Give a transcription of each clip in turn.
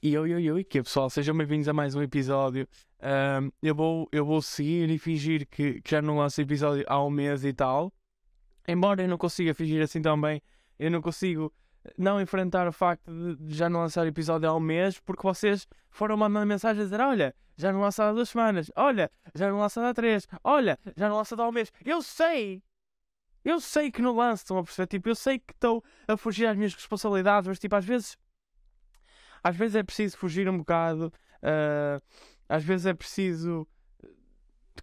E eu, eu, eu, e que pessoal, sejam bem-vindos a mais um episódio. Um, eu, vou, eu vou seguir e fingir que, que já não lanço episódio há um mês e tal. Embora eu não consiga fingir assim tão bem, eu não consigo não enfrentar o facto de já não lançar episódio há um mês, porque vocês foram mandando mensagens a dizer: Olha, já não lançado há duas semanas, olha, já não lançado há três, olha, já não lançado há um mês. Eu sei, eu sei que não lanço, estão a perceber? Tipo, eu sei que estou a fugir às minhas responsabilidades, mas tipo, às vezes às vezes é preciso fugir um bocado, uh, às vezes é preciso,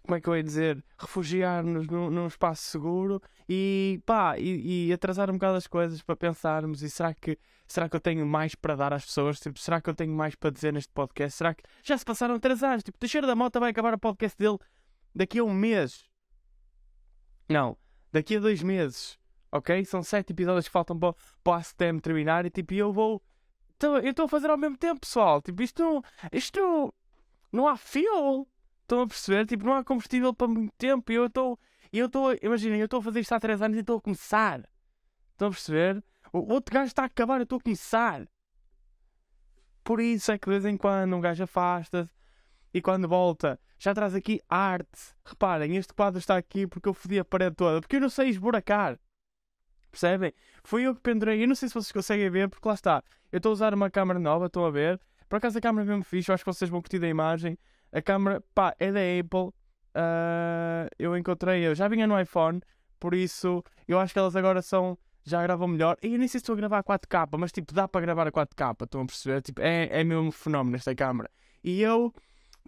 como é que eu ia dizer, refugiar-nos num, num, espaço seguro e pá, e, e, atrasar um bocado as coisas para pensarmos e será que, será que eu tenho mais para dar às pessoas? Tipo, será que eu tenho mais para dizer neste podcast? Será que já se passaram três anos? Tipo, Teixeira da Mota vai acabar o podcast dele daqui a um mês. Não, daqui a dois meses. Ok? São sete episódios que faltam para, para ACTM terminar e tipo, eu vou então, eu estou a fazer ao mesmo tempo, pessoal. Tipo, isto, isto não há fuel. Estão a perceber? Tipo, não há combustível para muito tempo. E eu estou, eu estou, imaginem, eu estou a fazer isto há 3 anos e estou a começar. Estão a perceber? O outro gajo está a acabar, eu estou a começar. Por isso é que de vez em quando um gajo afasta-se e quando volta já traz aqui arte. Reparem, este quadro está aqui porque eu fodi a parede toda, porque eu não sei esburacar. Percebem? Foi eu que pendurei. Eu não sei se vocês conseguem ver, porque lá está. Eu estou a usar uma câmera nova, estão a ver. Por acaso a câmera é mesmo fixe, eu acho que vocês vão curtir a imagem. A câmera, pá, é da Apple. Uh, eu encontrei, eu já vinha no iPhone, por isso eu acho que elas agora são. Já gravam melhor. E eu nem sei se estou a gravar a 4K, mas tipo, dá para gravar a 4K, estão a perceber? Tipo, é, é mesmo fenómeno esta câmera. E eu,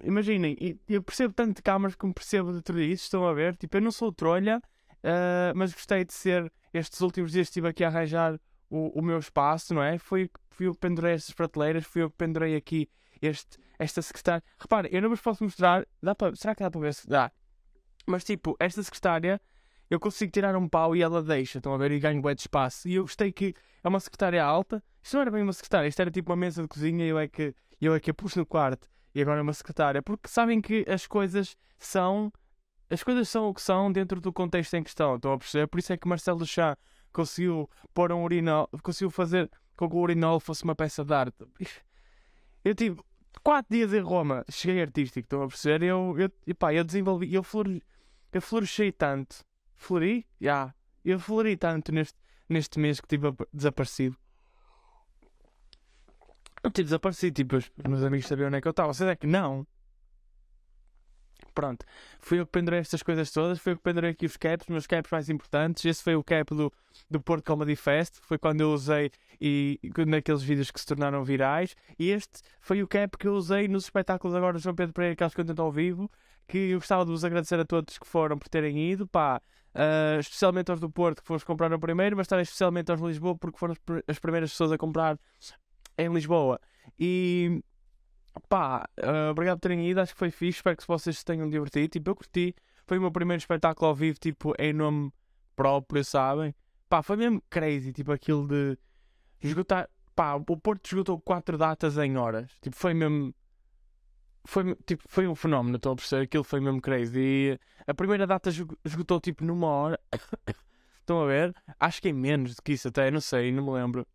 imaginem, eu percebo tanto de câmaras como percebo de isso, estão a ver? Tipo, eu não sou trolha, uh, mas gostei de ser estes últimos dias estive aqui a arranjar o, o meu espaço, não é? Fui, fui eu que pendurei estas prateleiras, fui eu que pendurei aqui este, esta secretária. Repare, eu não vos posso mostrar. Dá para, será que dá para ver se dá? Mas tipo, esta secretária, eu consigo tirar um pau e ela deixa, estão a ver? E ganho bem de espaço. E eu gostei que é uma secretária alta. Isto não era bem uma secretária, isto era tipo uma mesa de cozinha e eu é que, eu é que a pus no quarto. E agora é uma secretária. Porque sabem que as coisas são as coisas são o que são dentro do contexto em questão, estão a perceber? Por isso é que Marcelo Duchamp conseguiu pôr um urinol, conseguiu fazer com que o urinol fosse uma peça de arte. Eu tive quatro dias em Roma, cheguei artístico, estão a perceber? Eu, eu, pá, eu desenvolvi, eu, flore, eu floresci tanto, flori? Já, yeah. eu flori tanto neste, neste mês que estive desaparecido. Eu tive desaparecido, tipo, os meus amigos sabiam onde é que eu estava, vocês é que não. Pronto, fui eu que pendurei estas coisas todas, fui eu que pendurei aqui os caps, os meus caps mais importantes. Esse foi o cap do, do Porto Comedy Fest, foi quando eu usei e, naqueles vídeos que se tornaram virais. E este foi o cap que eu usei nos espetáculos agora do João Pedro Pereira, que eu ao vivo. Que eu gostava de vos agradecer a todos que foram por terem ido, pá, uh, especialmente aos do Porto que foram comprar o primeiro, mas também especialmente aos de Lisboa porque foram as primeiras pessoas a comprar em Lisboa. E Pá, uh, obrigado por terem ido, acho que foi fixe, espero que vocês se tenham divertido. Tipo, eu curti, foi o meu primeiro espetáculo ao vivo, tipo, em nome próprio, sabem? Pá, foi mesmo crazy, tipo, aquilo de esgotar. Pá, o Porto esgotou quatro datas em horas. Tipo, foi mesmo. Foi, tipo, foi um fenómeno, estou a perceber. Aquilo foi mesmo crazy. E a primeira data esgotou tipo numa hora. Estão a ver? Acho que em menos do que isso até, não sei, não me lembro.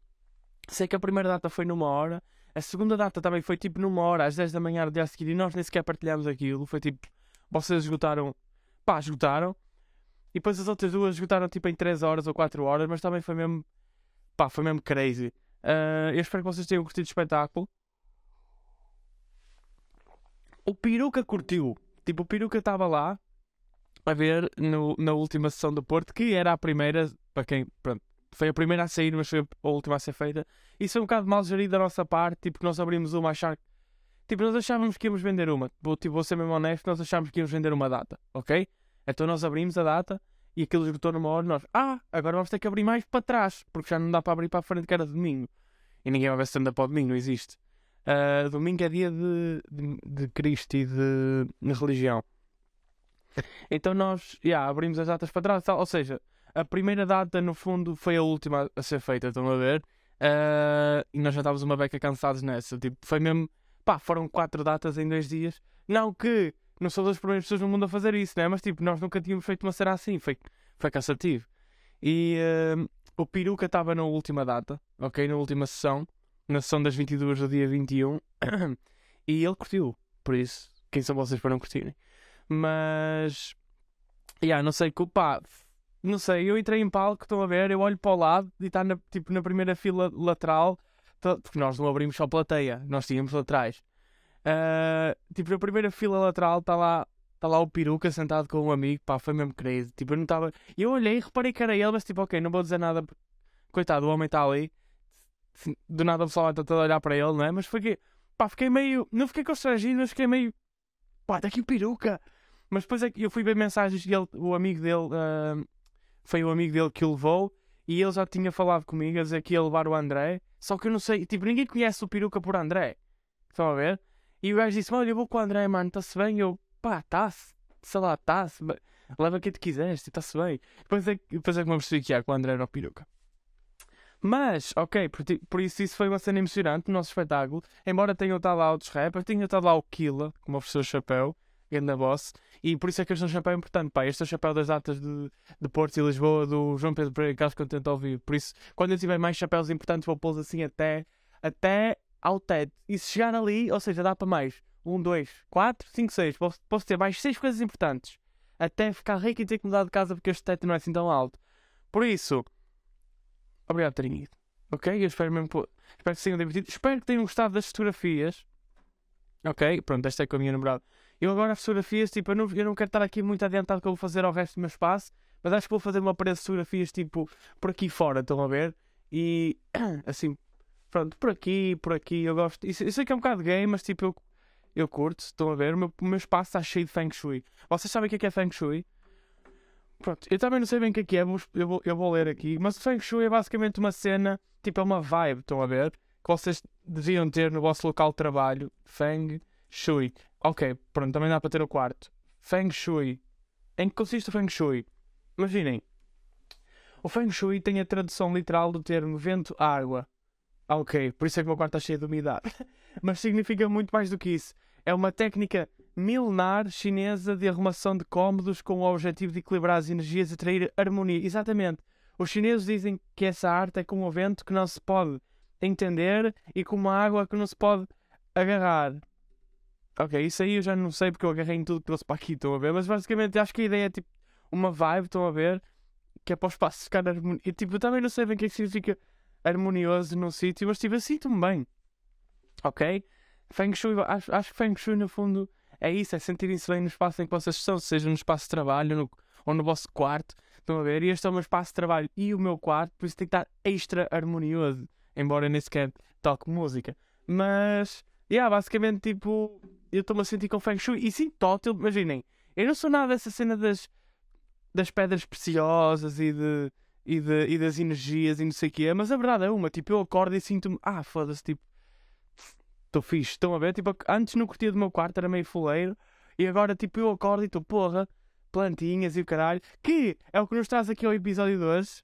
Sei que a primeira data foi numa hora a segunda data também foi tipo numa hora, às 10 da manhã do dia seguinte, e nós nem sequer partilhámos aquilo. Foi tipo, vocês esgotaram, pá, esgotaram. E depois as outras duas esgotaram tipo em 3 horas ou 4 horas, mas também foi mesmo, pá, foi mesmo crazy. Uh, eu espero que vocês tenham curtido o espetáculo. O Peruca curtiu. Tipo, o Peruca estava lá a ver no, na última sessão do Porto, que era a primeira, para quem, pronto, foi a primeira a sair, mas foi a última a ser feita. Isso foi um bocado mal gerido da nossa parte, tipo, nós abrimos uma achar. Tipo, nós achávamos que íamos vender uma. Tipo, vou ser mesmo honesto, nós achávamos que íamos vender uma data, ok? Então nós abrimos a data e aquilo esgotou numa hora e nós, ah, agora vamos ter que abrir mais para trás, porque já não dá para abrir para a frente que era domingo. E ninguém vai ver se anda para domingo, não existe. Uh, domingo é dia de, de, de Cristo e de, de religião. Então nós, já, yeah, abrimos as datas para trás, ou seja, a primeira data, no fundo, foi a última a ser feita, estão a ver? Uh, e nós já estávamos uma beca cansados nessa. Tipo, foi mesmo. Pá, foram quatro datas em dois dias. Não que não sou das primeiras pessoas no mundo a fazer isso, né? Mas tipo, nós nunca tínhamos feito uma cena assim. Foi, foi cansativo. E, uh, o peruca estava na última data, ok? Na última sessão, na sessão das 22 do dia 21, e ele curtiu. Por isso, quem são vocês para não curtirem? Mas, yeah, não sei, pá, não sei, eu entrei em palco, estão a ver, eu olho para o lado e está na, tipo, na primeira fila lateral, tá, porque nós não abrimos só plateia, nós tínhamos laterais. Uh, tipo, na primeira fila lateral está lá, tá lá o peruca sentado com um amigo, pá, foi mesmo crazy. Tipo, eu não estava. Eu olhei, reparei que era ele, mas tipo, ok, não vou dizer nada. Coitado, o homem está ali. Do nada o pessoal vai tentar olhar para ele, não é? Mas foi que, pá, fiquei meio. Não fiquei constrangido, mas fiquei meio. Pá, está aqui o peruca. Mas depois é que eu fui ver mensagens e ele, o amigo dele. Uh, foi o amigo dele que o levou. E ele já tinha falado comigo a dizer que ia levar o André. Só que eu não sei, tipo, ninguém conhece o peruca por André. Estão a ver? E o gajo disse: Olha, eu vou com o André, mano, está-se bem? Eu, pá, está-se, sei lá, está-se, leva quem te quiseres, está-se bem. Depois é, depois é que me percebi que ia com o André era o peruca. Mas, ok, por, por, isso isso foi uma cena emocionante no nosso espetáculo. Embora tenham estado lá outros rappers, tinha estado lá o Killa, como ofereceu o chapéu, grande boss. E por isso é que este é um chapéu importante, pá. Este é o chapéu das datas de, de Porto e Lisboa, do João Pedro Pereira, que eu tento ouvir. Por isso, quando eu tiver mais chapéus importantes, vou pô-los assim até, até ao teto. E se chegar ali, ou seja, dá para mais. Um, dois, quatro, cinco, seis. Posso, posso ter mais seis coisas importantes. Até ficar rico e ter que mudar de casa porque este teto não é assim tão alto. Por isso, obrigado por terem ido. Ok? Eu espero mesmo que, espero que tenham divertido. Espero que tenham gostado das fotografias. Ok? Pronto, esta é com a minha namorada. Eu agora as fotografias, tipo, eu não, eu não quero estar aqui muito adiantado que eu vou fazer ao resto do meu espaço. Mas acho que vou fazer uma parede de fotografias, tipo, por aqui fora, estão a ver? E assim, Pronto, por aqui, por aqui, eu gosto. Isso, sei que é um bocado gay, mas tipo, eu, eu curto, estão a ver? O meu, o meu espaço está cheio de Feng Shui. Vocês sabem o que é, que é Feng Shui? Pronto, eu também não sei bem o que é que é, eu vou, eu vou ler aqui. Mas Feng Shui é basicamente uma cena, tipo, é uma vibe, estão a ver? Que vocês deviam ter no vosso local de trabalho. Feng Shui. Ok, pronto, também dá para ter o quarto. Feng Shui. Em que consiste o Feng Shui? Imaginem. O Feng Shui tem a tradução literal do termo vento-água. Ok, por isso é que o meu quarto está cheio de umidade. Mas significa muito mais do que isso. É uma técnica milenar chinesa de arrumação de cômodos com o objetivo de equilibrar as energias e atrair harmonia. Exatamente. Os chineses dizem que essa arte é como um vento que não se pode entender e como uma água que não se pode agarrar. Ok, isso aí eu já não sei porque eu agarrei em tudo que trouxe para aqui, estão a ver? Mas basicamente acho que a ideia é tipo uma vibe, estão a ver? Que é para o espaço ficar harmonia. E tipo, eu também não sei bem o que, é que significa harmonioso num sítio, mas tipo assim também. Ok? Feng Shui, acho, acho que Feng Shui no fundo é isso, é sentirem-se bem no espaço em que vocês estão, seja no espaço de trabalho no, ou no vosso quarto. Estão a ver? E este é o meu espaço de trabalho e o meu quarto, por isso tem que estar extra harmonioso. Embora nem sequer toque música. Mas, yeah, basicamente, tipo, eu estou-me a sentir com Feng Shui e sim, tótil, imaginem. Eu não sou nada dessa cena das, das pedras preciosas e de e, de, e das energias e não sei o quê, mas a verdade é uma, tipo, eu acordo e sinto-me, ah, foda-se, tipo, estou fixe, estão a ver? Tipo, antes não curtia do meu quarto, era meio fuleiro, e agora, tipo, eu acordo e estou, porra, plantinhas e o caralho, que é o que nos traz aqui ao episódio 2.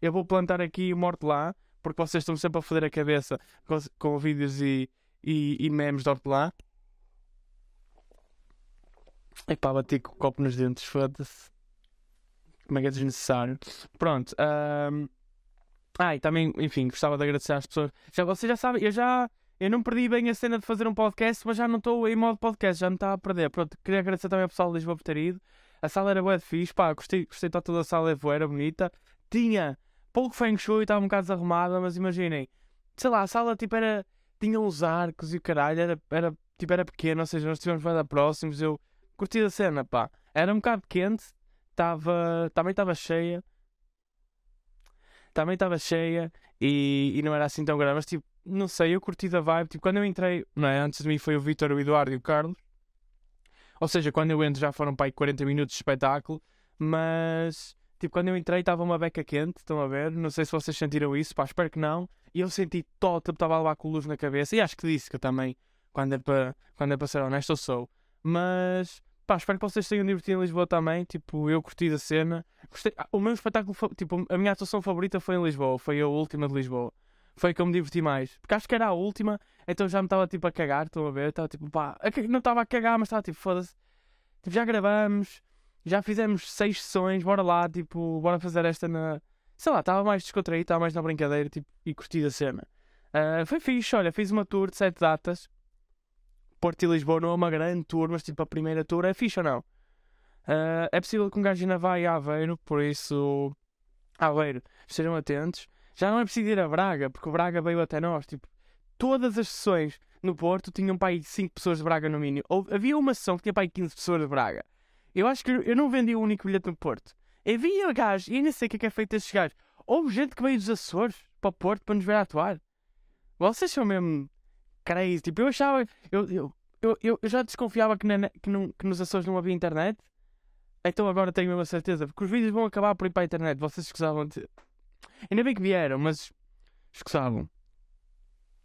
Eu vou plantar aqui o morto lá, porque vocês estão sempre a foder a cabeça com, com vídeos e, e, e memes de hortelã. E pá, bati com o copo nos dentes, foda-se como é que é desnecessário. Pronto. Um... Ah, e também, enfim, gostava de agradecer às pessoas. Já, vocês já sabem, eu já. Eu não perdi bem a cena de fazer um podcast, mas já não estou em modo podcast, já me está a perder. Pronto, queria agradecer também ao pessoal de Lisboa por ter ido. A sala era boa de fixe, pá, gostei, gostei toda a sala, era bonita. Tinha pouco feng shui, estava um bocado desarrumada, mas imaginem, sei lá, a sala tipo era. Tinha uns arcos e o caralho, era, era, tipo, era pequeno, ou seja, nós estivemos bem próximos. Eu curti a cena, pá. Era um bocado quente, estava. Também estava cheia. Também estava cheia e, e não era assim tão grande, mas tipo, não sei, eu curti da vibe. Tipo, quando eu entrei, não é? Antes de mim foi o Vitor, o Eduardo e o Carlos. Ou seja, quando eu entro já foram para aí 40 minutos de espetáculo, mas tipo, quando eu entrei estava uma beca quente, estão a ver? Não sei se vocês sentiram isso, pá, espero que não. E eu senti total, estava a levar com luz na cabeça, e acho que disse que eu também, quando é para, quando é para ser honesto, eu sou. Mas Pá, espero que vocês tenham divertido em Lisboa também. Tipo, eu curti da cena. Gostei... Ah, o meu espetáculo, tipo, a minha atuação favorita foi em Lisboa. Foi a última de Lisboa. Foi que eu me diverti mais. Porque acho que era a última, então já me estava tipo a cagar. Estão a ver? Estava tipo, pá, não estava a cagar, mas estava tipo, foda-se. Tipo, já gravamos, já fizemos seis sessões, bora lá, tipo, bora fazer esta na. sei lá, estava mais descontraído, estava mais na brincadeira tipo, e curti a cena. Uh, foi fixe, olha, fiz uma tour de sete datas. Porto e Lisboa não é uma grande tour, mas tipo a primeira tour é fixe ou não? Uh, é possível que um gajo ainda vá a Aveiro, por isso, Aveiro, estejam atentos. Já não é preciso ir a Braga, porque o Braga veio até nós. Tipo, todas as sessões no Porto tinham para aí 5 pessoas de Braga no mínimo. Ou, havia uma sessão que tinha para aí 15 pessoas de Braga. Eu acho que eu não vendi o único bilhete no Porto. Havia gajos, e ainda sei o que é, que é feito desses gajos. Houve gente que veio dos Açores para o Porto para nos ver atuar. Vocês são mesmo crazy. Tipo, eu achava. Eu, eu, eu, eu já desconfiava que, na, que, não, que nos Açores não havia internet. Então agora tenho mesmo a certeza. Porque os vídeos vão acabar por ir para a internet. Vocês escusavam. De... Ainda bem que vieram, mas. Escusavam.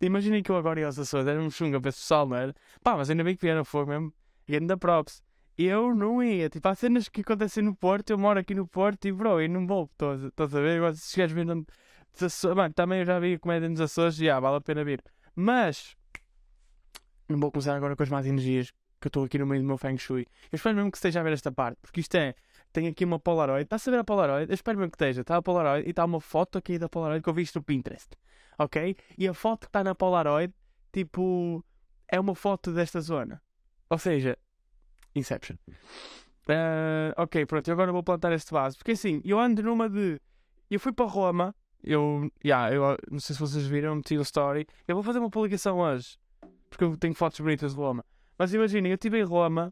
Imaginem que eu agora ia aos Açores. Era um chunga pessoal, não era? Pá, mas ainda bem que vieram. Foi mesmo. E ainda props. Eu não ia. Tipo, há cenas que acontecem no Porto. Eu moro aqui no Porto e, bro, eu não vou. Estás a ver? Agora, se chegares vendo Mano, também eu já vi comédia nos Açores e ah, vale a pena vir. Mas não vou começar agora com as más energias que eu estou aqui no meio do meu Feng Shui. Eu espero mesmo que esteja a ver esta parte, porque isto é. Tem aqui uma Polaroid. Está a ver a Polaroid? Eu espero mesmo que esteja. Está a Polaroid e está uma foto aqui da Polaroid que eu vi isto no Pinterest. Ok? E a foto que está na Polaroid, tipo. É uma foto desta zona. Ou seja, Inception. Uh, ok, pronto. E agora vou plantar este vaso. Porque assim, eu ando numa de. Eu fui para Roma eu, yeah, eu não sei se vocês viram, meti o story. Eu vou fazer uma publicação hoje, porque eu tenho fotos bonitas de Roma. Mas imaginem, eu estive em Roma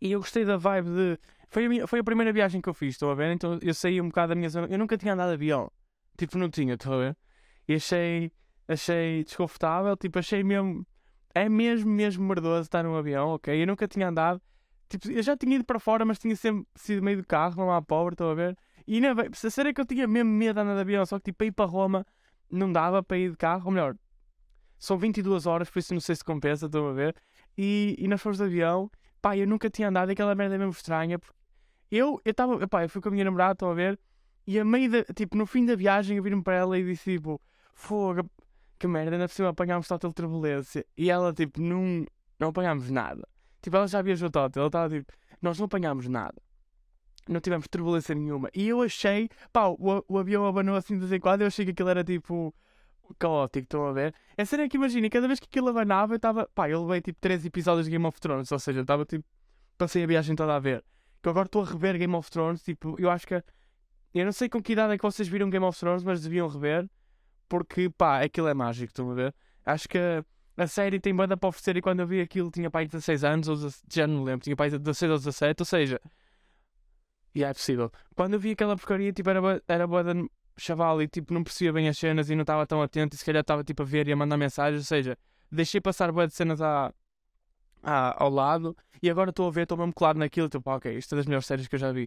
e eu gostei da vibe de. Foi a, minha, foi a primeira viagem que eu fiz, estão a ver? Então eu saí um bocado da minha zona. Eu nunca tinha andado de avião. Tipo, não tinha, estão a ver? E achei, achei desconfortável, tipo, achei mesmo. É mesmo, mesmo merdoso estar num avião, ok? Eu nunca tinha andado. Tipo, eu já tinha ido para fora, mas tinha sempre sido meio do carro, não há pobre, estão a ver? E não, a é que eu tinha mesmo medo de andar de avião, só que tipo, ir para Roma não dava para ir de carro, ou melhor, são 22 horas, por isso não sei se compensa, estão a ver? E, e nós fomos de avião, pá, eu nunca tinha andado, aquela merda é mesmo estranha, porque eu estava, pá, eu fui com a minha namorada, estão a ver? E a meio da, tipo, no fim da viagem eu viro-me para ela e disse tipo, fogo, que merda, ainda por cima apanhámos total turbulência. E ela, tipo, não, não apanhámos nada. Tipo, ela já viajou total, ela estava tipo, nós não apanhámos nada não tivemos turbulência nenhuma. E eu achei, pá, o, o avião abanou assim de vez em quando, eu achei que aquilo era tipo caótico, estão a ver? É sério que imagina, cada vez que aquilo abanava, eu estava, pá, eu levei tipo 3 episódios de Game of Thrones, ou seja, estava tipo, passei a viagem toda a ver. Que agora estou a rever Game of Thrones, tipo, eu acho que, eu não sei com que idade é que vocês viram Game of Thrones, mas deviam rever, porque, pá, aquilo é mágico, estão a ver? Acho que a série tem banda para oferecer e quando eu vi aquilo tinha pai de 16 anos, ou já não lembro, tinha pai de 16 ou 17, ou seja, e é possível. Quando eu vi aquela porcaria, tipo, era, era boa de chaval e tipo, não percebia bem as cenas e não estava tão atento e se calhar estava tipo a ver e a mandar mensagens, ou seja, deixei passar boa de cenas à, à, ao lado e agora estou a ver, estou mesmo claro naquilo, tipo, ok, isto é das melhores séries que eu já vi.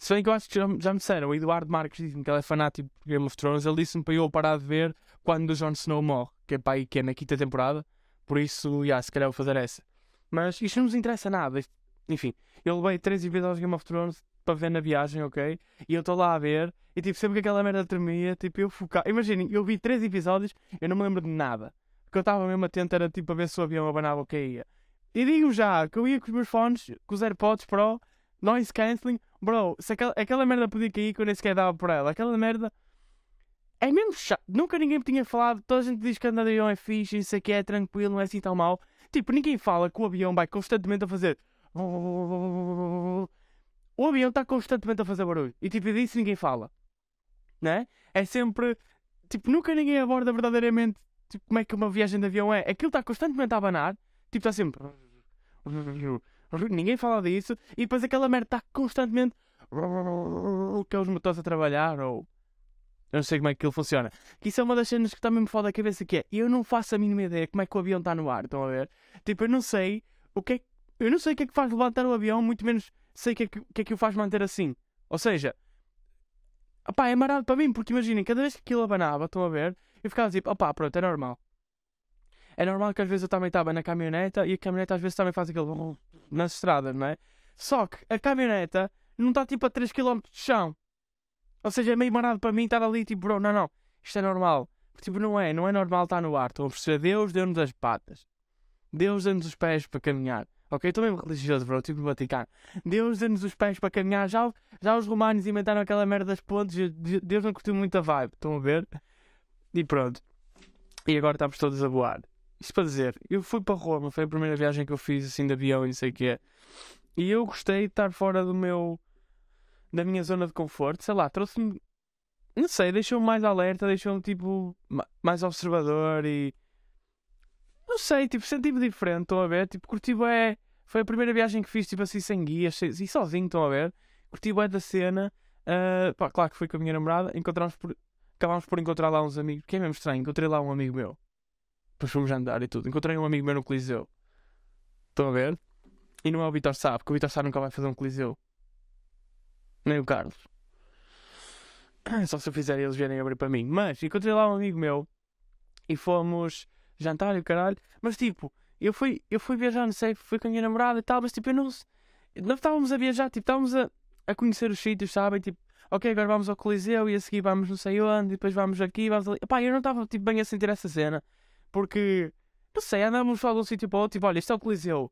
Se bem que eu acho que já, já me disseram, o Eduardo Marques disse-me que ele é fanático de Game of Thrones, ele disse-me para eu parar de ver quando o Jon Snow morre, que é para aí que é na quinta temporada, por isso, já, se calhar vou fazer essa. Mas isto não nos interessa nada, enfim, eu levei três episódios de Game of Thrones, para ver na viagem, ok? E eu estou lá a ver, e tipo, sempre que aquela merda tremia, tipo, eu focar. Imaginem, eu vi três episódios, eu não me lembro de nada. Porque eu estava mesmo atento, era tipo a ver se o avião abanava ou caía. E digo já que eu ia com os meus fones, com os AirPods Pro, noise cancelling, bro, se aquela, aquela merda podia cair que eu nem sequer dava por ela, aquela merda. É mesmo chato. Nunca ninguém me tinha falado. Toda a gente diz que andar de avião é fixe, isso aqui é tranquilo, não é assim tão mal. Tipo, ninguém fala que o avião vai constantemente a fazer o avião está constantemente a fazer barulho. E tipo, disso ninguém fala. Né? É sempre. Tipo, nunca ninguém aborda verdadeiramente tipo, como é que uma viagem de avião é. Aquilo está constantemente a abanar. Tipo, está sempre. Ninguém fala disso. E depois aquela merda está constantemente. Que é os motores a trabalhar. Ou. Eu não sei como é que aquilo funciona. Que isso é uma das cenas que está mesmo foda a cabeça que é. Eu não faço a mínima ideia como é que o avião está no ar. Estão a ver? Tipo, eu não sei o que é Eu não sei o que é que faz levantar o avião, muito menos sei o que, é que, que é que o faz manter assim. Ou seja, opá, é marado para mim, porque imaginem, cada vez que aquilo abanava, estão a ver, eu ficava tipo, opá, pronto, é normal. É normal que às vezes eu também estava na caminhoneta e a caminhoneta às vezes também faz aquele nas estradas, não é? Só que a caminhoneta não está tipo a 3km de chão. Ou seja, é meio marado para mim estar ali tipo, bro, não, não, isto é normal. Tipo, não é, não é normal estar no ar. Estão a perceber? Deus deu-nos as patas. Deus deu-nos os pés para caminhar. Ok? Estou mesmo religioso, bro. Tipo no Vaticano. Deus deu-nos os pés para caminhar. Já, já os romanos inventaram aquela merda das pontes. Deus não curtiu muito a vibe. Estão a ver? E pronto. E agora estamos todos a voar. Isto para dizer, eu fui para Roma. Foi a primeira viagem que eu fiz assim de avião e não sei o que é. E eu gostei de estar fora do meu. da minha zona de conforto. Sei lá, trouxe-me. Não sei, deixou-me mais alerta, deixou-me tipo. mais observador e não sei, tipo, senti-me diferente, estão a ver? Tipo, curti é Foi a primeira viagem que fiz, tipo assim, sem guias, e sozinho, estão a ver? Curti é da cena. Uh, pá, claro que fui com a minha namorada. Encontramos por... Acabámos por encontrar lá uns amigos. Que é mesmo estranho, encontrei lá um amigo meu. Depois fomos andar e tudo. Encontrei um amigo meu no Coliseu. Estão a ver? E não é o Vitor Sá, porque o Vitor Sá nunca vai fazer um Coliseu. Nem o Carlos. Só se eu fizer eles vierem abrir para mim. Mas encontrei lá um amigo meu e fomos jantar e o caralho. Mas tipo, eu fui, eu fui viajar, não sei, fui com a minha namorada e tal, mas tipo, eu não. Não estávamos a viajar, tipo, estávamos a, a conhecer os sítios, sabem? Tipo, ok, agora vamos ao Coliseu e a seguir vamos não sei onde, e depois vamos aqui, vamos ali. Pá, eu não estava tipo, bem a sentir essa cena, porque, não sei, andávamos só de um sítio para outro, tipo, olha, isto é o Coliseu.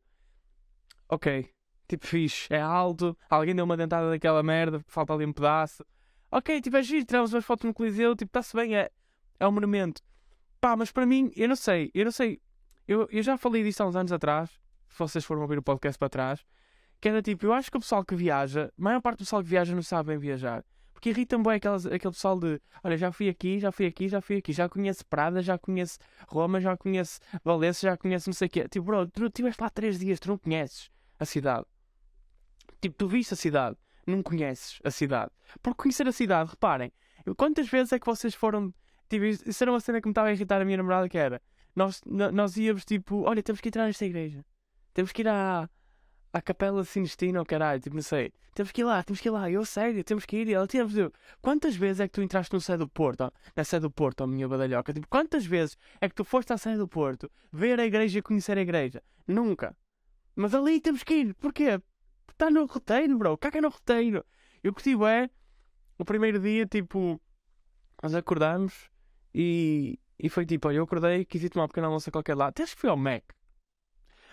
Ok, tipo, fixe, é alto, alguém deu uma dentada daquela merda, falta ali um pedaço. Ok, tipo, é giro, tiramos umas fotos no Coliseu, tipo, está-se bem, é, é um monumento. Pá, mas para mim, eu não sei, eu não sei. Eu, eu já falei disso há uns anos atrás, se vocês foram ouvir o podcast para trás, que era tipo, eu acho que o pessoal que viaja, a maior parte do pessoal que viaja não sabe bem viajar. Porque irrita-me bem aquelas, aquele pessoal de, olha, já fui aqui, já fui aqui, já fui aqui, já conheço Prada, já conheço Roma, já conheço Valência, já conheço não sei o quê. Tipo, bro, tu estiveste lá três dias, tu não conheces a cidade. Tipo, tu viste a cidade, não conheces a cidade. Por conhecer a cidade, reparem, quantas vezes é que vocês foram Tipo, isso era uma cena que me estava a irritar a minha namorada, que era... Nós, nós íamos, tipo... Olha, temos que entrar nesta igreja. Temos que ir à... À Capela Sinestina, ou caralho, tipo, não sei. Temos que ir lá, temos que ir lá. Eu, sério, temos que ir. E ela, temos de... Quantas vezes é que tu entraste no Sé do Porto? Na Sé do Porto, ó, minha badalhoca? Tipo, quantas vezes é que tu foste à Sé do Porto ver a igreja e conhecer a igreja? Nunca. Mas ali temos que ir. Porquê? Está no roteiro, bro. Caga no roteiro. Eu curti, é... O primeiro dia, tipo... Nós acordamos e, e foi tipo, olha, eu acordei, quis ir tomar um pequeno almoço a qualquer lado. Até acho que fui ao Mac.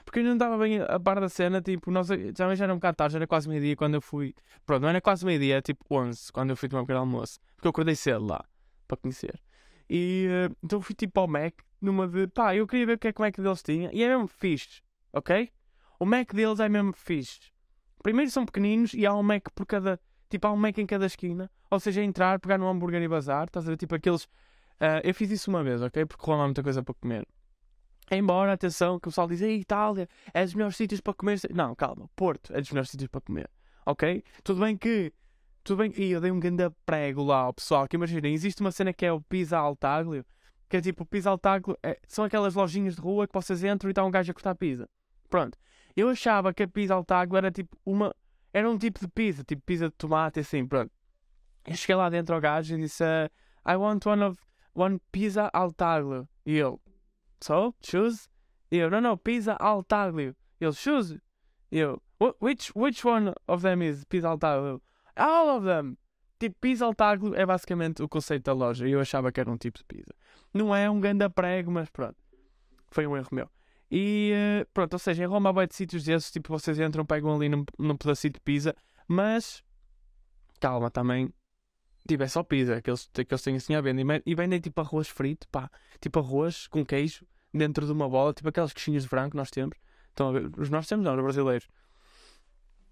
Porque eu não estava bem a par da cena, tipo, nós, já, já era um bocado tarde, já era quase meio-dia quando eu fui. Pronto, não era quase meio-dia, tipo 11 quando eu fui tomar um pequeno almoço. Porque eu acordei cedo lá, para conhecer. E uh, então fui tipo ao Mac, numa de. pá, eu queria ver o que é que o Mac deles tinha. E é mesmo fixe, ok? O Mac deles é mesmo fixe. Primeiro são pequeninos e há um Mac por cada. Tipo, há um Mac em cada esquina. Ou seja, entrar, pegar no hambúrguer e bazar. Estás a ver? Tipo aqueles Uh, eu fiz isso uma vez, ok? Porque há muita coisa para comer. Embora, atenção, que o pessoal diz, a Itália é dos melhores sítios para comer. Não, calma, Porto é dos melhores sítios para comer, ok? Tudo bem que. Tudo bem que eu dei um grande prego lá ao pessoal, que imaginem, existe uma cena que é o Pisa Altaglio, que é tipo, o Pisa Altaglio é, são aquelas lojinhas de rua que vocês entram e está um gajo a cortar pizza. Pronto. Eu achava que a Pisa Altaglio era tipo uma. Era um tipo de pizza, tipo pizza de tomate, assim, pronto. Eu cheguei lá dentro ao gajo e disse: uh, I want one of one pizza al taglio. E ele, so, choose? E eu, não, não, pizza al taglio. E ele, choose? E eu, which, which one of them is pizza al taglio? All of them! Tipo, pizza al taglio é basicamente o conceito da loja. E eu achava que era um tipo de pizza. Não é um ganda prego, mas pronto. Foi um erro meu. E uh, pronto, ou seja, em Roma há de sítios desses, tipo, vocês entram, pegam ali num, num pedacinho de pizza, mas calma também, Tipo, é só pizza que eles, que eles têm assim à venda. E vendem tipo arroz frito, pá. Tipo arroz com queijo dentro de uma bola. Tipo aquelas queixinhas de frango que nós temos. Estão? Os nós temos, não, os brasileiros.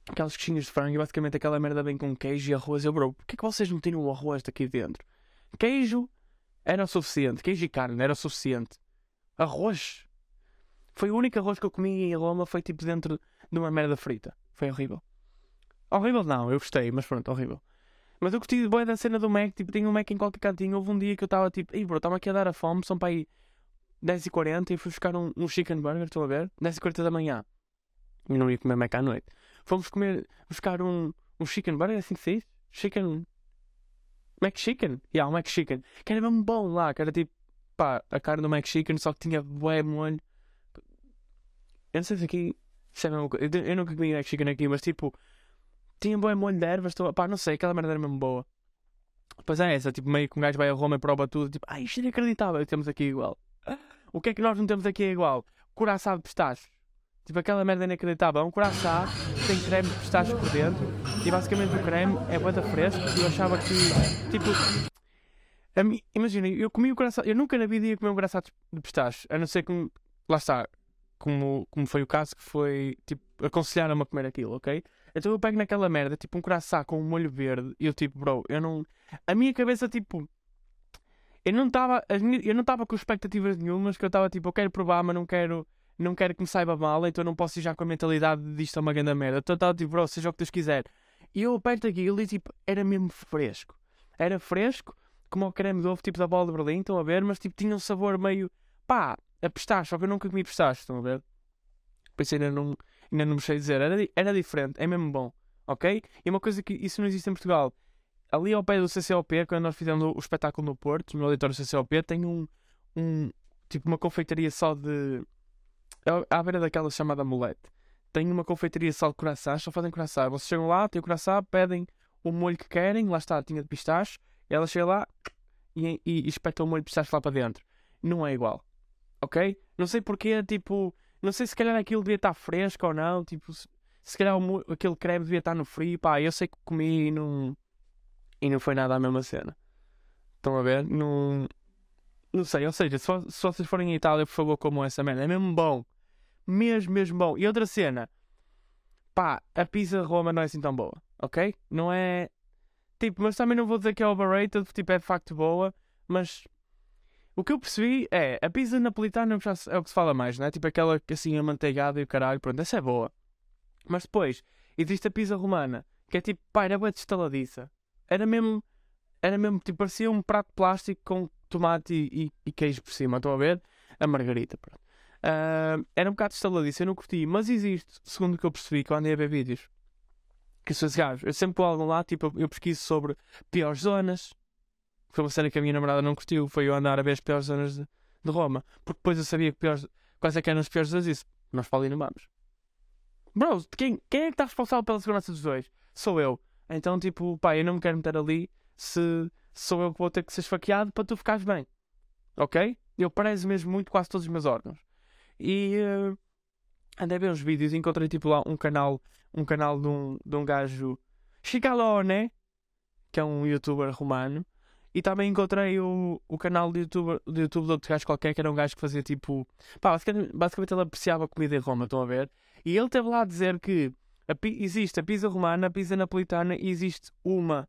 Aquelas queixinhas de frango e basicamente aquela merda vem com queijo e arroz. Eu, bro, porquê que vocês não tiram o arroz daqui dentro? Queijo era o suficiente. Queijo e carne era o suficiente. Arroz. Foi o único arroz que eu comi em Roma. Foi tipo dentro de uma merda frita. Foi horrível. Horrível não, eu gostei, mas pronto, horrível. Mas eu curti bem da cena do Mac, tipo, tinha um Mac em qualquer cantinho. Houve um dia que eu estava tipo, ei bro, estava aqui a dar a fome, são para aí 10h40 e fui buscar um, um chicken burger, estão a ver? 10h40 da manhã. E não ia comer Mac à noite. Fomos comer, buscar um, um chicken burger, assim que se diz? Chicken. Mac Chicken? Yeah, um Mac Chicken. Que era mesmo bom lá, que era tipo, pá, a carne do Mac Chicken, só que tinha bué molho. Eu não sei se aqui. Se é mesmo, eu, eu nunca comi Mac Chicken aqui, mas tipo, tinha bom molho de ervas, tô... pá, não sei, aquela merda era mesmo boa. Pois é essa, tipo, meio que um gajo vai a Roma e prova tudo, tipo, ai, isto é inacreditável, temos aqui igual. O que é que nós não temos aqui igual? Coração de pistaches. Tipo aquela merda inacreditável. É um coração, tem creme de pistache por dentro e basicamente o creme é bada fresco e eu achava que, tipo, imagina, eu comi o coração, eu nunca na vida ia comer um coração de pistache, a não ser que, lá está, como, como foi o caso, que foi, tipo, aconselharam-me a comer aquilo, ok? Então eu pego naquela merda, tipo um coração com um molho verde, e eu tipo, bro, eu não. A minha cabeça, tipo. Eu não estava. Eu não estava com expectativas nenhumas, que eu estava tipo, eu quero provar, mas não quero. Não quero que me saiba mal, então não posso ir já com a mentalidade de isto é uma grande merda. Então estava tipo, bro, seja o que Deus quiser. E eu aperto aquilo e tipo, era mesmo fresco. Era fresco, como o creme de ovo, tipo da bola de Berlim, estão a ver? Mas tipo, tinha um sabor meio. pá, a pistache, só que eu nunca comi pistache, estão a ver? Isso ainda não ainda não me sei dizer, era, era diferente, é mesmo bom, ok? E uma coisa que isso não existe em Portugal. Ali ao pé do CCOP, quando nós fizemos o espetáculo no Porto, no auditório do CCOP, tem um, um tipo uma confeitaria só de. É à beira daquela chamada mulete. Tem uma confeitaria só de coração, só fazem coração. Vocês chegam lá, têm o coração, pedem o molho que querem, lá está, tinha de pistache, ela chega lá e, e, e espeta o molho de pistache lá para dentro. Não é igual, ok? Não sei porque, tipo, não sei se calhar aquilo devia estar fresco ou não. Tipo, se, calhar aquele creme devia estar no frio. Pá, eu sei que comi e não. E não foi nada a mesma cena. Estão a ver? Não. Não sei, ou seja, se, se vocês forem em Itália, por favor, comam essa merda. É mesmo bom. Mesmo, mesmo bom. E outra cena. Pá, a pizza de Roma não é assim tão boa. Ok? Não é. Tipo, mas também não vou dizer que é overrated. Tipo, é de facto boa. Mas o que eu percebi é, a pizza napolitana é o que se fala mais, né? Tipo aquela assim amanteigada e o caralho, pronto, essa é boa. Mas depois, existe a pizza romana, que é tipo, pá, era boa de estaladiça. Era mesmo, era mesmo, tipo, parecia um prato plástico com tomate e, e, e queijo por cima, estão a ver? A margarita, pronto. Uh, era um bocado estaladiça, eu não curti, mas existe, segundo o que eu percebi, quando ia ver vídeos, que sou esse gajo, eu sempre vou algum lá, tipo, eu pesquiso sobre piores zonas, foi uma cena que a minha namorada não curtiu, foi eu andar a ver as piores zonas de, de Roma. Porque depois eu sabia que piores, quais é que eram as piores zonas disse, nós para ali não vamos. Bro, quem, quem é que está responsável pela segurança dos dois? Sou eu. Então, tipo, pá, eu não me quero meter ali se sou eu que vou ter que ser esfaqueado para tu ficares bem. Ok? Eu prezo mesmo muito quase todos os meus órgãos. E uh, andei a ver uns vídeos e encontrei tipo lá um canal, um canal de um, de um gajo Chicalone, que é um youtuber romano, e também encontrei o, o canal de YouTube, de YouTube de outro gajo qualquer, que era um gajo que fazia tipo. Pá, basicamente, basicamente ele apreciava a comida em Roma, estão a ver? E ele teve lá a dizer que a, existe a pizza romana, a pizza napolitana e existe uma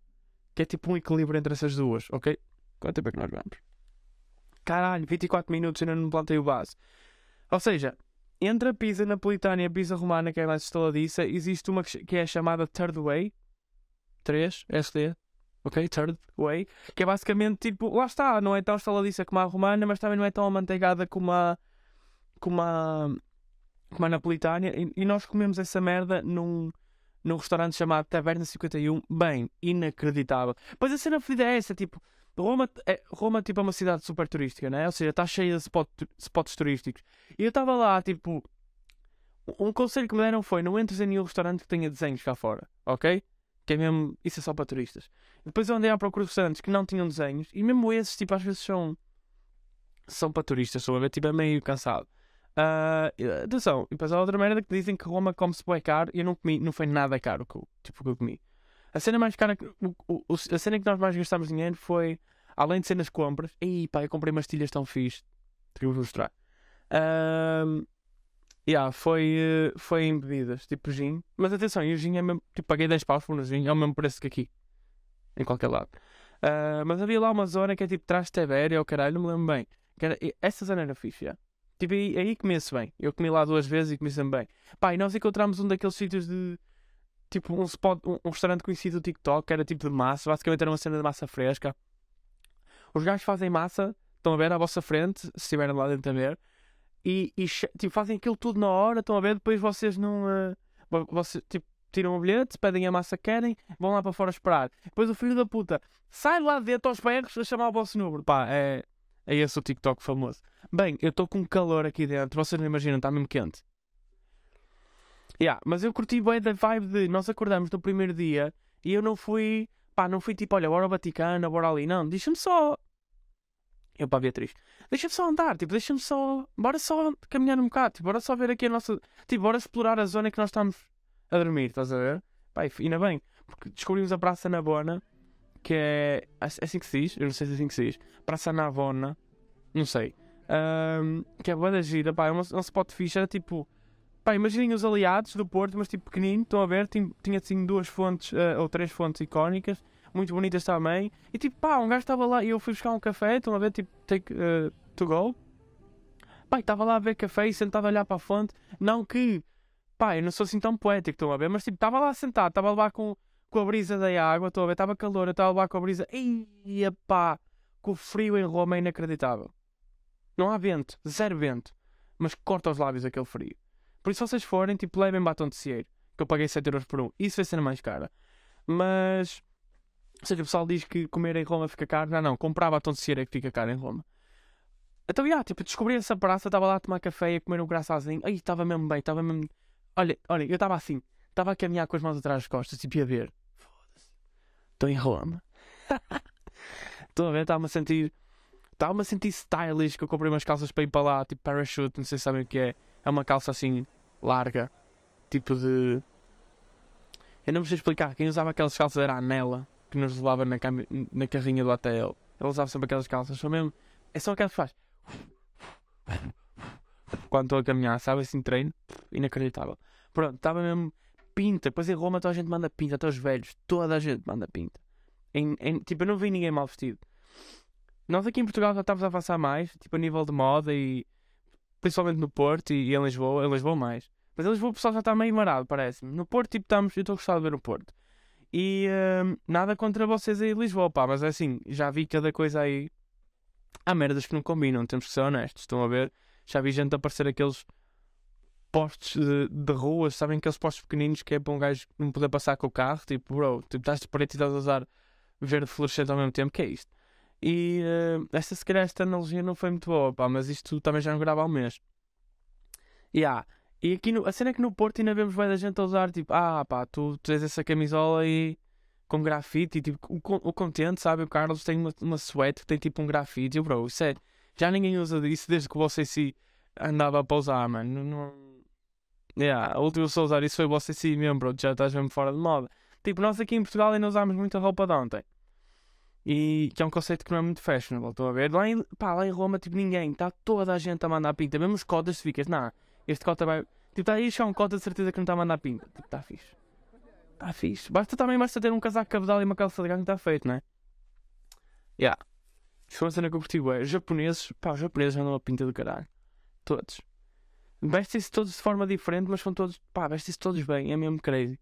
que é tipo um equilíbrio entre essas duas, ok? Quanto tempo é que nós vamos? Caralho, 24 minutos ainda não plantei o base. Ou seja, entre a pizza napolitana e a pizza romana, que é mais estaladiça, existe uma que é chamada Third Way. 3, SD, ok? Third way, que é basicamente tipo, lá está, não é tão estaladiça como a romana, mas também não é tão amanteigada como a, como a, como a napolitana. E, e nós comemos essa merda num, num restaurante chamado Taverna 51, bem, inacreditável. Pois a cena fodida é essa, tipo, Roma é, Roma tipo, é uma cidade super turística, né? Ou seja, está cheia de spot, spots turísticos. E eu estava lá, tipo, um conselho que me deram foi: não entres em nenhum restaurante que tenha desenhos cá fora, ok? Que é mesmo, isso é só para turistas. Depois eu andei à procura de restaurantes que não tinham desenhos e mesmo esses, tipo, às vezes são, são para turistas, estou a ver, tipo, é meio cansado. Uh, atenção, e depois há outra merda que dizem que Roma come-se bem caro e eu não comi, não foi nada caro que eu, tipo, que eu comi. A cena mais cara, o, o, a cena que nós mais gastámos dinheiro foi, além de cenas compras, e pá, eu comprei umas tilhas tão fixe, eu vou mostrar. Uh, Yeah, foi, eh, foi em bebidas, tipo gin. Mas atenção, e o gin é mesmo. Tipo, paguei 10 paus por um gin, é o mesmo preço que aqui. Em qualquer lado. Uh, mas havia lá uma zona que é tipo trás Tibéria, ou caralho, não me lembro bem. Era, essa zona era fixe, yeah. Tipo, aí, aí comia-se bem. Eu comi lá duas vezes e comi-se bem. Pá, e nós encontramos um daqueles sítios de. Tipo, um spot, um, um restaurante conhecido do TikTok, que era tipo de massa. Basicamente era uma cena de massa fresca. Os gajos fazem massa, estão a ver à vossa frente, se estiverem lá dentro a ver e, e tipo, fazem aquilo tudo na hora, estão a ver? Depois vocês não. Uh, vocês, tipo, tiram o bilhete, pedem a massa que querem, vão lá para fora esperar. Depois o filho da puta sai lá dentro aos berros a chamar o vosso número. Pá, é, é esse o TikTok famoso. Bem, eu estou com calor aqui dentro, vocês não imaginam, está mesmo quente. Yeah, mas eu curti bem da vibe de nós acordamos no primeiro dia e eu não fui, pá, não fui tipo, olha, bora ao Vaticano, bora ali. Não, deixa-me só Eu para a Beatriz, deixa-me só andar, tipo, deixa-me só, bora só caminhar um bocado, tipo, bora só ver aqui a nossa, tipo, bora explorar a zona que nós estamos a dormir, estás a ver? Pai, ainda bem, porque descobrimos a Praça Navona, que é, é assim que se diz, eu não sei se é assim que se diz, Praça Navona, não sei, um, que é boa da gira, pá, é um, um spot fixe, era tipo, pá, imaginem os aliados do Porto, mas tipo pequenino, estão a ver, tinha, tinha assim duas fontes, uh, ou três fontes icónicas, muito bonitas também. E tipo, pá, um gajo estava lá e eu fui buscar um café, estão a ver, tipo, take uh, to go. Pá, estava lá a ver café e sentado a olhar para a fonte. Não que, pá, eu não sou assim tão poético, estão a ver, mas tipo, estava lá sentado, estava lá com, com a brisa da água, estão a ver, estava calor, eu estava lá com a brisa. Ia pá, com o frio em Roma é inacreditável. Não há vento, zero vento, mas corta os lábios aquele frio. Por isso, se vocês forem, tipo, levem batom de cieiro, que eu paguei 7 euros por um. Isso vai ser mais cara. Mas ou seja, o pessoal diz que comer em Roma fica caro. Não, não, comprar batom de cera é que fica caro em Roma. Então, yeah, tipo, descobri essa praça, estava lá a tomar café a comer um graçazinho. Aí, estava mesmo bem, estava mesmo. Olha, olha, eu estava assim, estava a caminhar com as mãos atrás das costas, tipo, a ver. Estou em Roma. Estou a ver, estava-me a sentir. Estava-me a sentir stylish, que eu comprei umas calças para ir para lá, tipo parachute, não sei se sabem o que é. É uma calça assim, larga, tipo de. Eu não me sei explicar, quem usava aquelas calças era a Nela que nos levava na, cam... na carrinha do hotel. Ele usava sempre aquelas calças, são mesmo. É só aquelas que faz. Quando estou a caminhar, sabe assim, treino? Inacreditável. Pronto, estava mesmo pinta. Depois em Roma toda a gente manda pinta, até os velhos, toda a gente manda pinta. Em, em, tipo, eu não vi ninguém mal vestido. Nós aqui em Portugal já estamos a avançar mais, tipo, a nível de moda e principalmente no Porto e, e em Lisboa, em Lisboa mais. Mas em Lisboa o pessoal já está meio marado, parece-me. No Porto, tipo, estamos, eu estou a gostar de ver o Porto. E uh, nada contra vocês aí em Lisboa, pá, mas é assim, já vi cada coisa aí. Há merdas que não combinam, temos que ser honestos. Estão a ver? Já vi gente aparecer aqueles postes de, de ruas, sabem aqueles postes pequeninos que é para um gajo não poder passar com o carro, tipo, bro, tipo, estás de preto e estás a usar verde fluorescente ao mesmo tempo, que é isto? E uh, esta, se calhar, esta analogia não foi muito boa, pá, mas isto também já não grava ao mês. Yeah, e aqui no, a cena é que no Porto ainda vemos bem da gente a usar tipo, ah pá, tu tens essa camisola aí com grafite e tipo, o, o contente, sabe? O Carlos tem uma, uma suéte que tem tipo um grafite e bro, isso é, já ninguém usa disso desde que você se andava a pousar, mano. Não... Yeah, a última pessoa a usar isso foi você si mesmo, bro, já estás mesmo fora de moda. Tipo, nós aqui em Portugal ainda usamos muita roupa de ontem. E que é um conceito que não é muito fashionable, estão a ver? Lá em, pá, lá em Roma, tipo, ninguém, está toda a gente a mandar pinta, mesmo os cotas ficas, não, este cota vai. Tipo, está aí já um cota de certeza que não está a mandar pinta. Tipo, está fixe. Está fixe. Basta também basta ter um casaco cabedal e uma calça de ganho está feito, não é? Yeah. Isso foi uma cena que eu curti. Os japoneses, pá, os japoneses andam a pinta do caralho. Todos. Vestem-se todos de forma diferente, mas são todos, pá, vestem-se todos bem. É mesmo crazy.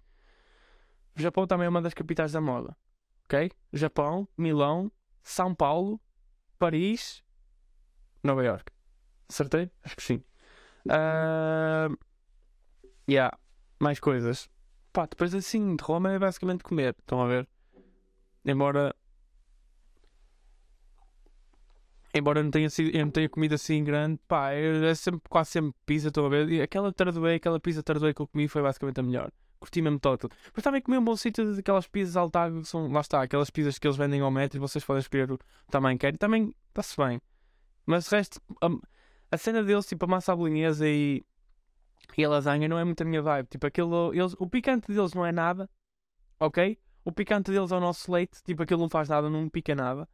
O Japão também é uma das capitais da moda. Ok? Japão, Milão, São Paulo, Paris, Nova York. Acertei? Acho que sim. Uh, yeah, mais coisas. Pá, depois assim, de Roma é basicamente comer. Estão a ver? Embora. Embora não tenha, sido, não tenha comido assim grande, pá, é, sempre, quase sempre pizza, estão a ver? E aquela tardoé, aquela pizza tardoé que eu comi foi basicamente a melhor. Curti mesmo total. Mas também comi um bom sítio daquelas pizzas altago que são, lá está, aquelas pizzas que eles vendem ao metro e vocês podem escolher o tamanho que querem. Também está-se bem. Mas o resto, a, a cena deles, tipo a massa bolonhesa e e a lasanha não é muito a minha vibe. Tipo, aquilo, eles, o picante deles não é nada, ok? O picante deles é o nosso leite, tipo, aquilo não faz nada, não pica nada.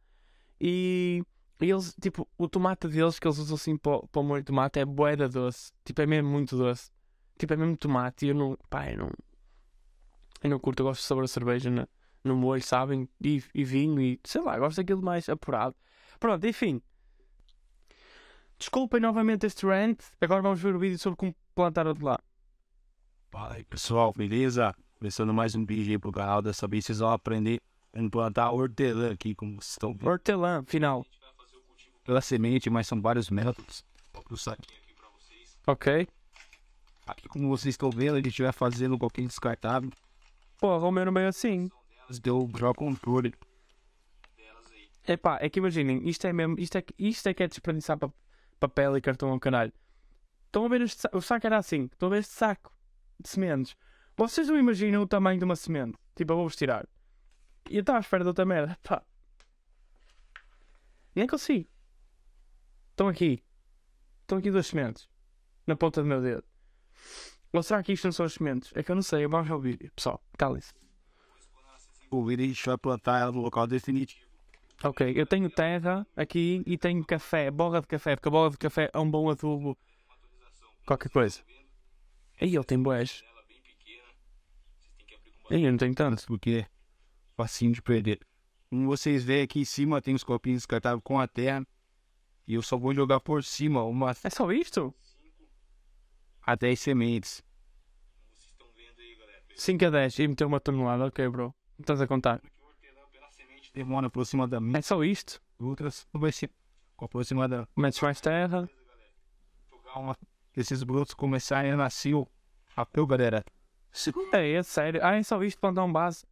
E eles, tipo, o tomate deles que eles usam assim para, para o molho de tomate é boeda doce. Tipo, é mesmo muito doce. Tipo, é mesmo tomate. E eu não, pá, eu não, eu não curto, eu gosto de sabor a cerveja no, no molho, sabem? E, e vinho e sei lá, gosto daquilo mais apurado. Pronto, enfim. Desculpem novamente este rant. Agora vamos ver o vídeo sobre como plantar outro lá. Fala aí pessoal, beleza? Começando mais um vídeo aí pro canal. Dessa vez vocês vão aprender a plantar hortelã aqui, como vocês estão vendo. Hortelã, final. Pela semente, mas são vários métodos. Vou saquinho aqui vocês. Ok. Aqui, como vocês estão vendo, a gente vai fazendo um pouquinho descartável. Pô, Romero meio assim. Deu já controle. Epá, é que imaginem, isto é mesmo, isto é, isto é que é desperdiçar papel e cartão ao caralho. Estão a ver este saco? O saco era assim. Estão a ver este saco de sementes. Vocês não imaginam o tamanho de uma semente? Tipo, eu vou-vos tirar. E eu estava à espera de outra merda. Pá. Nem consigo. Estão aqui. Estão aqui duas sementes. Na ponta do meu dedo. Ou será que isto não são as sementes? É que eu não sei. Vamos ver o vídeo. Pessoal, calem-se. O gente vai plantar no local definitivo. Ok, eu tenho terra aqui e tenho café, borra de café, porque a borra de café é um bom adubo. Qualquer coisa. Aí ele tem boés. Aí eu não tenho tanto. Porque é facinho de perder. Como vocês veem aqui em cima, tem os copinhos descartáveis com a terra. E eu só vou jogar por cima umas É só isto? a 10 sementes. 5 a 10 e meter uma tonelada, ok, bro. Não Estás a contar? Demora aproximadamente É só isto? outras. Vai ser com aproximadamente Metes mais terra. uma, esses brotos começarem a nascer. o galera. É, é sério. Ah, é só isto para dar um base.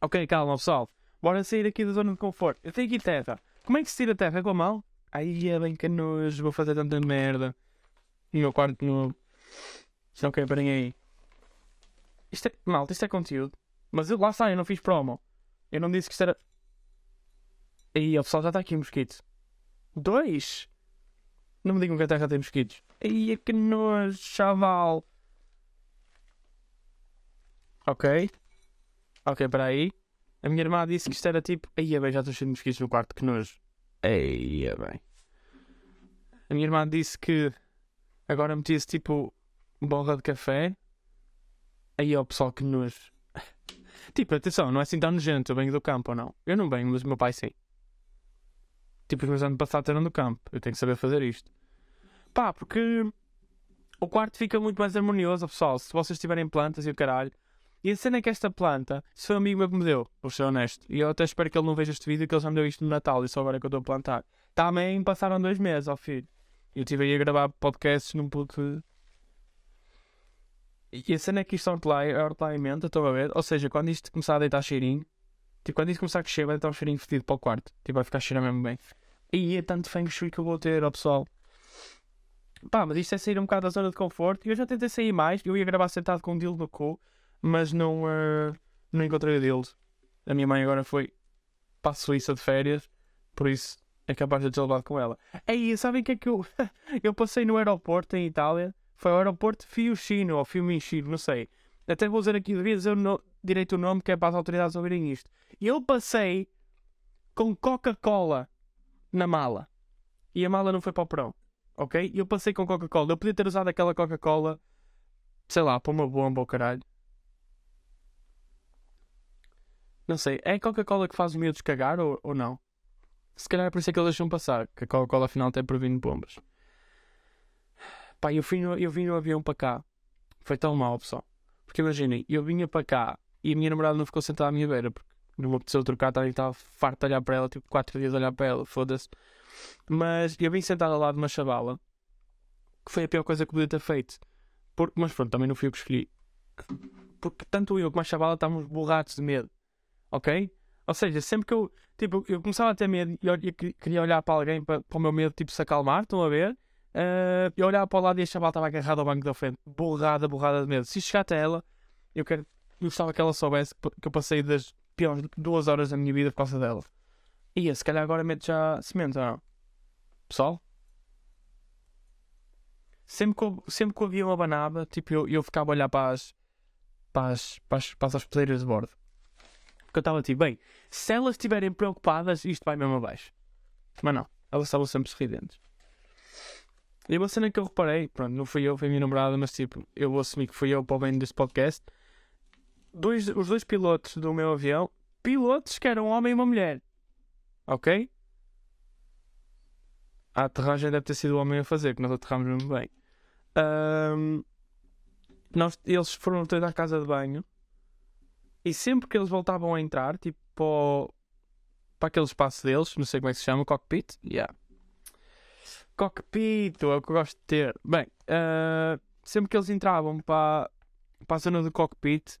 Ok, calma, pessoal. Bora sair aqui da zona de conforto. Eu tenho aqui terra. Como é que se tira terra? É com a mão? Aí é bem que nojo. Vou fazer tanta merda. E meu quarto novo. Isto não quebrem aí. Isto é. Malta, isto é conteúdo. Mas eu, lá está, eu não fiz promo. Eu não disse que isto era. Aí, o pessoal já está aqui mosquitos. Dois? Não me digam que a terra tem mosquitos. Aí, que nojo, chaval. Ok. Ok, para aí. A minha irmã disse que isto era tipo. Aí, bem, já estou cheio de mosquitos no quarto, que nojo. Aí, bem. A minha irmã disse que agora metia-se tipo borra de café. Aí, ó, pessoal, que nojo. Tipo, atenção, não é assim tão nojento. Eu venho do campo ou não? Eu não venho, mas o meu pai sim. Tipo, os meus anos passados eram do campo. Eu tenho que saber fazer isto. Pá, porque o quarto fica muito mais harmonioso, pessoal. Se vocês tiverem plantas e o caralho. E a cena é que esta planta, se foi um amigo meu que me deu, vou ser honesto. E eu até espero que ele não veja este vídeo, que ele já me deu isto no Natal e só agora é que eu estou a plantar. Também passaram dois meses, ó filho. Eu estive aí a gravar podcasts num puto. E a cena é que isto é hortelã- é hortelã-alimenta, estão a ver? Ou seja, quando isto começar a deitar cheirinho, tipo, quando isto começar a crescer, vai deitar um cheirinho fedido para o quarto. Tipo, vai ficar a cheirar mesmo bem. E é tanto feng shui que eu vou ter, ó pessoal. Pá, mas isto é sair um bocado da zona de conforto. E eu já tentei sair mais. Eu ia gravar sentado com um dildo no cu, mas não, eh, não encontrei o dildo. A minha mãe agora foi para a Suíça de férias, por isso é capaz de ter levado com ela. Ei, sabem o que é que eu. eu passei no aeroporto em Itália. Foi ao aeroporto Fiumicino ou Fiumicino, não sei. Até vou dizer aqui, devia dizer no- direito o nome, que é para as autoridades ouvirem isto. E eu passei com Coca-Cola na mala. E a mala não foi para o porão. Ok? E eu passei com Coca-Cola. Eu podia ter usado aquela Coca-Cola, sei lá, para uma bomba ou caralho. Não sei. É a Coca-Cola que faz os miúdos cagar ou, ou não? Se calhar é por isso que eles deixam passar. Que a Coca-Cola afinal tem previne bombas. Pá, eu, fui no, eu vim no avião para cá. Foi tão mal, pessoal. Porque imaginem, eu vinha para cá e a minha namorada não ficou sentada à minha beira. Porque não me apeteceu trocar, também estava farto de olhar para ela. Tipo, quatro dias a olhar para ela. Foda-se. Mas eu vim sentado ao lado de uma chavala. Que foi a pior coisa que podia ter feito. Porque, mas pronto, também não fui eu que escolhi. Porque tanto eu como a chavala estávamos borrados de medo. Ok? Ou seja, sempre que eu, tipo, eu começava a ter medo e eu, eu que- queria olhar para alguém para, para o meu medo, tipo, se acalmar, estão a ver? Ah, eu olhava para o lado e a chavala estava agarrada ao banco da frente, borrada, borrada de medo. Se chegar até ela, eu quero, eu gostava que ela soubesse que, eu passei das piores duas horas da minha vida por causa dela. E se calhar agora meto já semente, ou não? Pessoal? Sempre que, o- sempre que o avião abanava, tipo, eu, eu ficava a olhar para as, para as, para as, para as hospedeiras de bordo. Porque eu estava tipo, bem, se elas estiverem preocupadas, isto vai mesmo abaixo. Mas não, elas estavam sempre sorridentes. E uma cena que eu reparei, pronto, não fui eu, foi a minha namorada, mas tipo, eu vou assumir que fui eu para o bem deste podcast. Dois, os dois pilotos do meu avião, pilotos que eram um homem e uma mulher. Ok? A aterragem deve ter sido o homem a fazer, que nós aterramos mesmo bem. Ahm, nós, eles foram todos à casa de banho e sempre que eles voltavam a entrar, tipo para, para aquele espaço deles, não sei como é que se chama, cockpit, yeah. cockpit, é o que eu gosto de ter. Bem, ah, sempre que eles entravam para, para a zona do cockpit,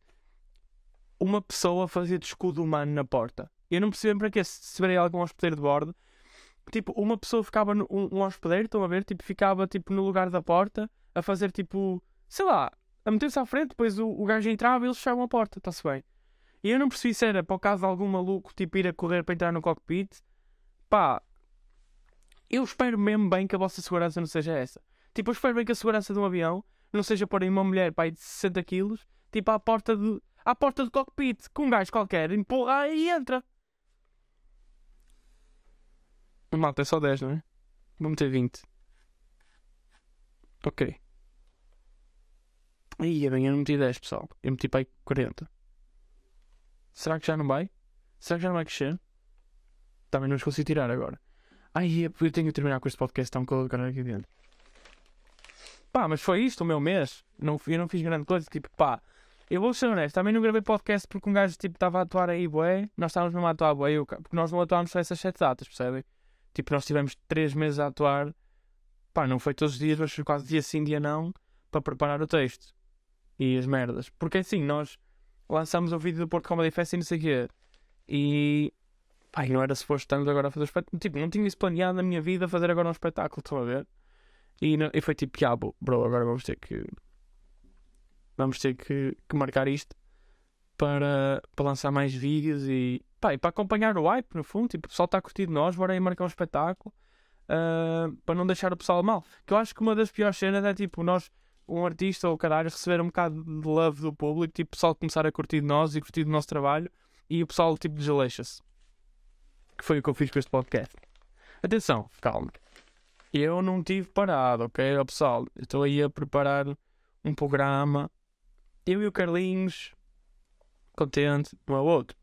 uma pessoa fazia de escudo humano na porta. Eu não percebi para quê, se tiverem algum hospedeiro de bordo, tipo, uma pessoa ficava, no, um, um hospedeiro, estão a ver, tipo, ficava tipo no lugar da porta, a fazer tipo, sei lá, a meter-se à frente, depois o, o gajo entrava e eles fechavam a porta, está-se bem. E eu não percebi se era para o caso de algum maluco tipo ir a correr para entrar no cockpit. Pá, eu espero mesmo bem que a vossa segurança não seja essa. Tipo, eu espero bem que a segurança de um avião não seja porem uma mulher pai, de 60 quilos, tipo, à porta do, à porta do cockpit, com um gajo qualquer, empurra e entra. Malta, é só 10, não é? Vou meter 20. Ok. Aí, bem, não meti 10, pessoal. Eu meti para aí 40. Será que já não vai? Será que já não vai crescer? Também não os consigo tirar agora. Ai, eu tenho que terminar com este podcast, um calor aqui dentro. Pá, mas foi isto o meu mês. Não, eu não fiz grande coisa. Tipo, pá, eu vou ser honesto. Também não gravei podcast porque um gajo tipo estava a atuar aí, bué. Nós estávamos mesmo a atuar. Eu, porque nós não atuámos só essas sete datas, percebem? Tipo, nós tivemos três meses a atuar. Pá, não foi todos os dias, mas foi quase dia sim, dia não. Para preparar o texto. E as merdas. Porque assim, nós lançamos o vídeo do Porto Comedy Fest e não sei o quê. E. E não era suposto estarmos agora a fazer espetáculo. Tipo, não tinha isso planeado na minha vida fazer agora um espetáculo, estão a ver? E, não, e foi tipo, ah, bro, agora vamos ter que. Vamos ter que, que marcar isto para, para lançar mais vídeos e, e para acompanhar o hype, no fundo. Tipo, o pessoal está a curtir de nós, bora aí marcar um espetáculo uh, para não deixar o pessoal mal. Que eu acho que uma das piores cenas é tipo, nós, um artista ou caralho, receber um bocado de love do público, tipo, o pessoal começar a curtir de nós e curtir do nosso trabalho e o pessoal, tipo, desleixa-se. Que foi o que eu fiz com este podcast. Atenção, calma. Eu não tive parado, ok? Pessoal, estou aí a preparar um programa. Eu e o Carlinhos, contente, um ao outro.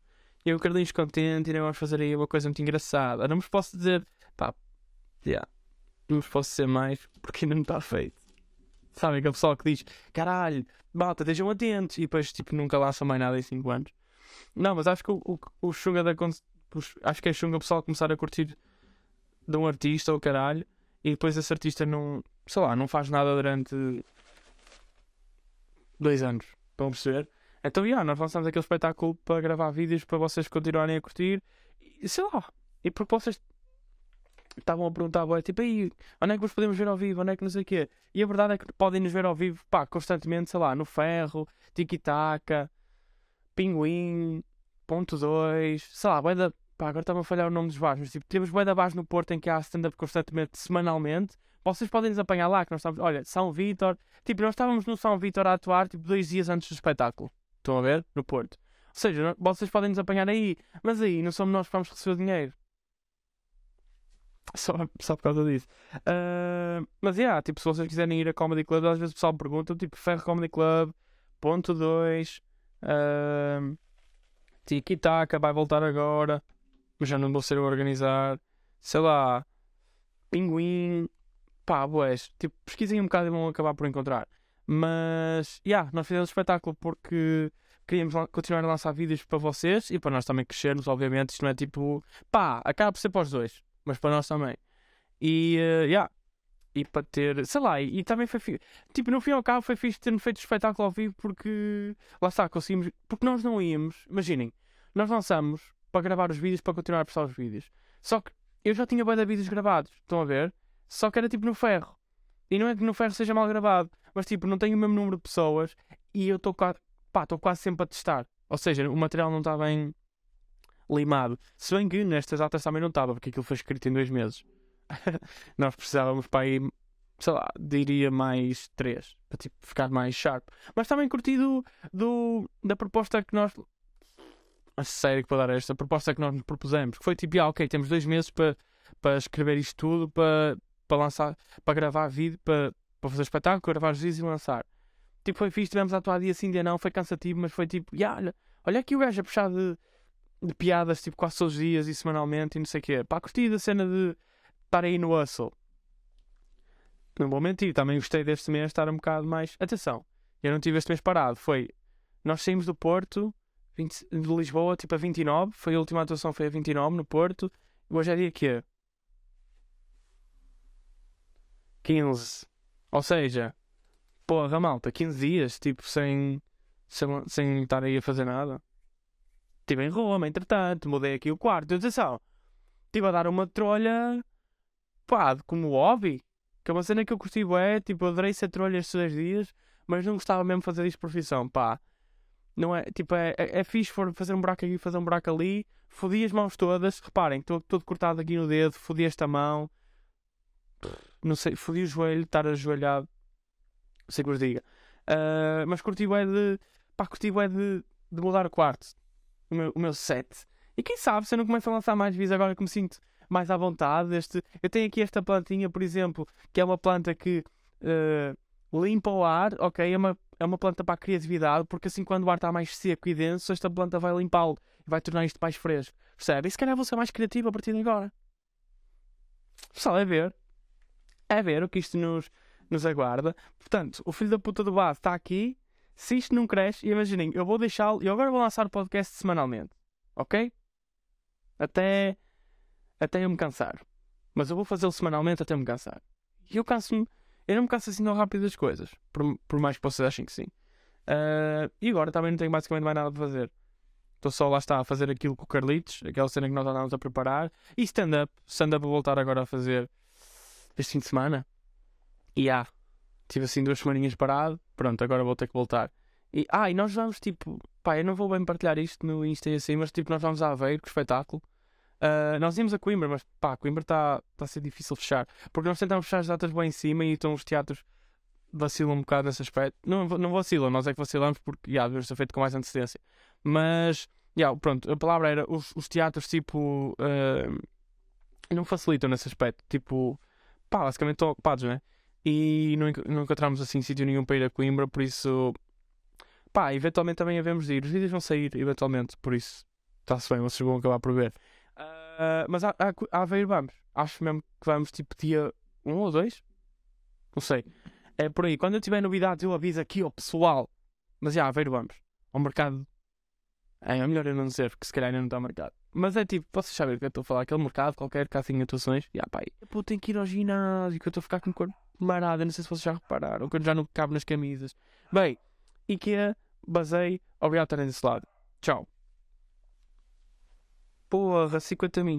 Eu e o Carlinhos contente, vamos fazer aí uma coisa muito engraçada. Não vos posso dizer, pá, yeah, não vos posso dizer mais porque ainda não está feito. Sabem aquele pessoal que diz, caralho, malta, estejam atentos, e depois, tipo, nunca lança mais nada em 5 anos. Não, mas acho que o, o, o Xunga da. Acho que é Xunga o pessoal começar a curtir de um artista ou caralho e depois esse artista não, sei lá, não faz nada durante dois anos. Estão a perceber? Então, yeah, nós lançamos aquele espetáculo para gravar vídeos para vocês continuarem a curtir. E sei lá. E porque vocês estavam a perguntar, boy, tipo, aí, onde é que vos podemos ver ao vivo? Onde é que não sei o quê? E a verdade é que podem nos ver ao vivo, pá, constantemente, sei lá, no Ferro, Tiki-Taka, Pinguim, Ponto 2, sei lá, da Pá, agora está-me a falhar o nome dos bares, mas tipo, temos da base no Porto em que há stand-up constantemente, semanalmente. Vocês podem nos apanhar lá, que nós estamos, olha, São Vítor. Tipo, nós estávamos no São Vítor a atuar, tipo, dois dias antes do espetáculo. Estão a ver? No Porto. Ou seja, vocês podem nos apanhar aí, mas aí não somos nós que vamos receber o dinheiro. Só, só por causa disso. Uh, mas, yeah, tipo, se vocês quiserem ir a Comedy Club, às vezes o pessoal pergunta, tipo, Ferro Comedy Club, ponto 2, uh, Tiki Taka vai voltar agora mas já não vou ser a organizar. Sei lá, Pinguim, pá, boés. Tipo, pesquisem um bocado e vão acabar por encontrar. Mas, já, yeah, nós fizemos espetáculo porque queríamos continuar a lançar vídeos para vocês e para nós também crescermos, obviamente. Isto não é tipo, pá, acaba por ser para os dois, mas para nós também. E, uh, yeah. E para ter, sei lá, e, e também foi fixe. Tipo, no fim ao cabo foi fixe ter feito o espetáculo ao vivo porque, lá está, conseguimos. Porque nós não íamos, imaginem, nós lançamos para gravar os vídeos, para continuar a postar os vídeos. Só que eu já tinha bem vídeos gravados, estão a ver? Só que era tipo no ferro. E não é que no ferro seja mal gravado, mas tipo, não tenho o mesmo número de pessoas e eu estou quase, pá, estou quase sempre a testar. Ou seja, o material não está bem limado. Se bem que nestas datas também não estava, porque aquilo foi escrito em dois meses. Nós precisávamos para ir, sei lá, diria mais três, para tipo, ficar mais sharp. Mas também curti do, do, da proposta que nós a sério que vou dar esta proposta que nós nos propusemos. Que foi tipo, ah, ok, temos dois meses para, para escrever isto tudo, para, para lançar, para gravar vídeo, para, para fazer espetáculo, gravar os vídeos e lançar. Tipo, foi fixe, tivemos a atuar dia sim, dia não, foi cansativo, mas foi tipo, yeah, olha, olha aqui o gajo a puxar de, de piadas, tipo, quase todos os dias e semanalmente e não sei o quê. Pá, curti da cena de estar aí no hustle. Não vou mentir, também gostei deste mês estar um bocado mais. Atenção, eu não tive este mês parado. Foi. Nós saímos do Porto 20, de Lisboa, tipo a 29. Foi a última atuação, foi a 29 no Porto. Hoje é dia que 15. Ou seja, porra, malta, 15 dias, tipo, sem, sem, sem estar aí a fazer nada. Estive em Roma, entretanto, mudei aqui o quarto. Atenção, estive a dar uma trolha, pá, como hobby. Que é uma cena que eu curti, é, tipo, adorei ser trolha estes dois dias, mas não gostava mesmo de fazer isto de profissão, pá. Não é, tipo, é, é, é fixe for fazer um buraco aqui, fazer um buraco ali. Fodi as mãos todas. Reparem, estou todo cortado aqui no dedo. Fodi esta mão. Não sei, fodi o joelho, estar ajoelhado. Não sei que vos diga. Ah, mas curti é de. Pá, curti é de, de mudar o quarto. O meu, o meu set. E quem sabe se eu não começo a lançar mais vídeos agora que me sinto mais à vontade. Este, eu tenho aqui esta plantinha, por exemplo, que é uma planta que ah, limpa o ar, ok? É uma, é uma planta para a criatividade, porque assim quando o ar está mais seco e denso, esta planta vai limpá-lo e vai tornar isto mais fresco. Percebe? E se calhar vou ser mais criativo a partir de agora. Pessoal, é ver. É ver o que isto nos, nos aguarda. Portanto, o filho da puta do base está aqui. Se isto não cresce, imaginem, eu vou deixá-lo. E agora vou lançar o podcast semanalmente. Ok? Até. Até eu me cansar. Mas eu vou fazê-lo semanalmente até eu me cansar. E eu canso-me. Eu não me canso assim tão rápido das coisas. Por, por mais que vocês achem que sim. Ah, e agora também não tenho basicamente mais nada para fazer. Estou só lá está a fazer aquilo com o Carlitos, aquela cena que nós andávamos a preparar. E stand-up. Stand-up vou voltar agora a fazer este fim de semana. E há. Tive assim duas semaninhas parado. Pronto, agora vou ter que voltar. E, ah, e nós vamos tipo. Pá, eu não vou bem partilhar isto no Insta e assim, mas tipo, nós vamos a Aveiro, com espetáculo. Ah, nós íamos a Coimbra, mas pá, Coimbra está tá a ser difícil fechar. Porque nós tentamos fechar as datas bem em cima e então os teatros vacilam um bocado nesse aspecto. Não, não vacilam, nós é que vacilamos porque já, devemos ser feito com mais antecedência. Mas, já, pronto, a palavra era os, os teatros tipo. ah, não facilitam nesse aspecto. Tipo, pá, basicamente estão ocupados, né? E não, não encontramos assim sítio nenhum para ir a Coimbra, por isso. Pá, eventualmente também havemos de ir. Os vídeos vão sair, eventualmente, por isso. Está-se bem, vocês vão acabar por ver. Ah, mas a, a, a Aveiro vamos. Acho mesmo que vamos tipo dia 1 ou 2? Não sei. É por aí. Quando eu tiver novidades, eu aviso aqui ao pessoal. Mas já, Aveiro vamos. Ao mercado. É, é melhor eu não dizer, porque se calhar ainda não está marcado. Mas é tipo, vocês sabem do que eu estou a falar. Aquele mercado qualquer que há assim atuações. Já, pá, aí, pô, tenho que ir ao ginásio, que eu estou a ficar com o corpo marado. Eu não sei se vocês já repararam. Eu já não cabo nas camisas. Bem, IKEA, basei. Obrigado por estarem desse lado. Tchau. Porra, 50 mil.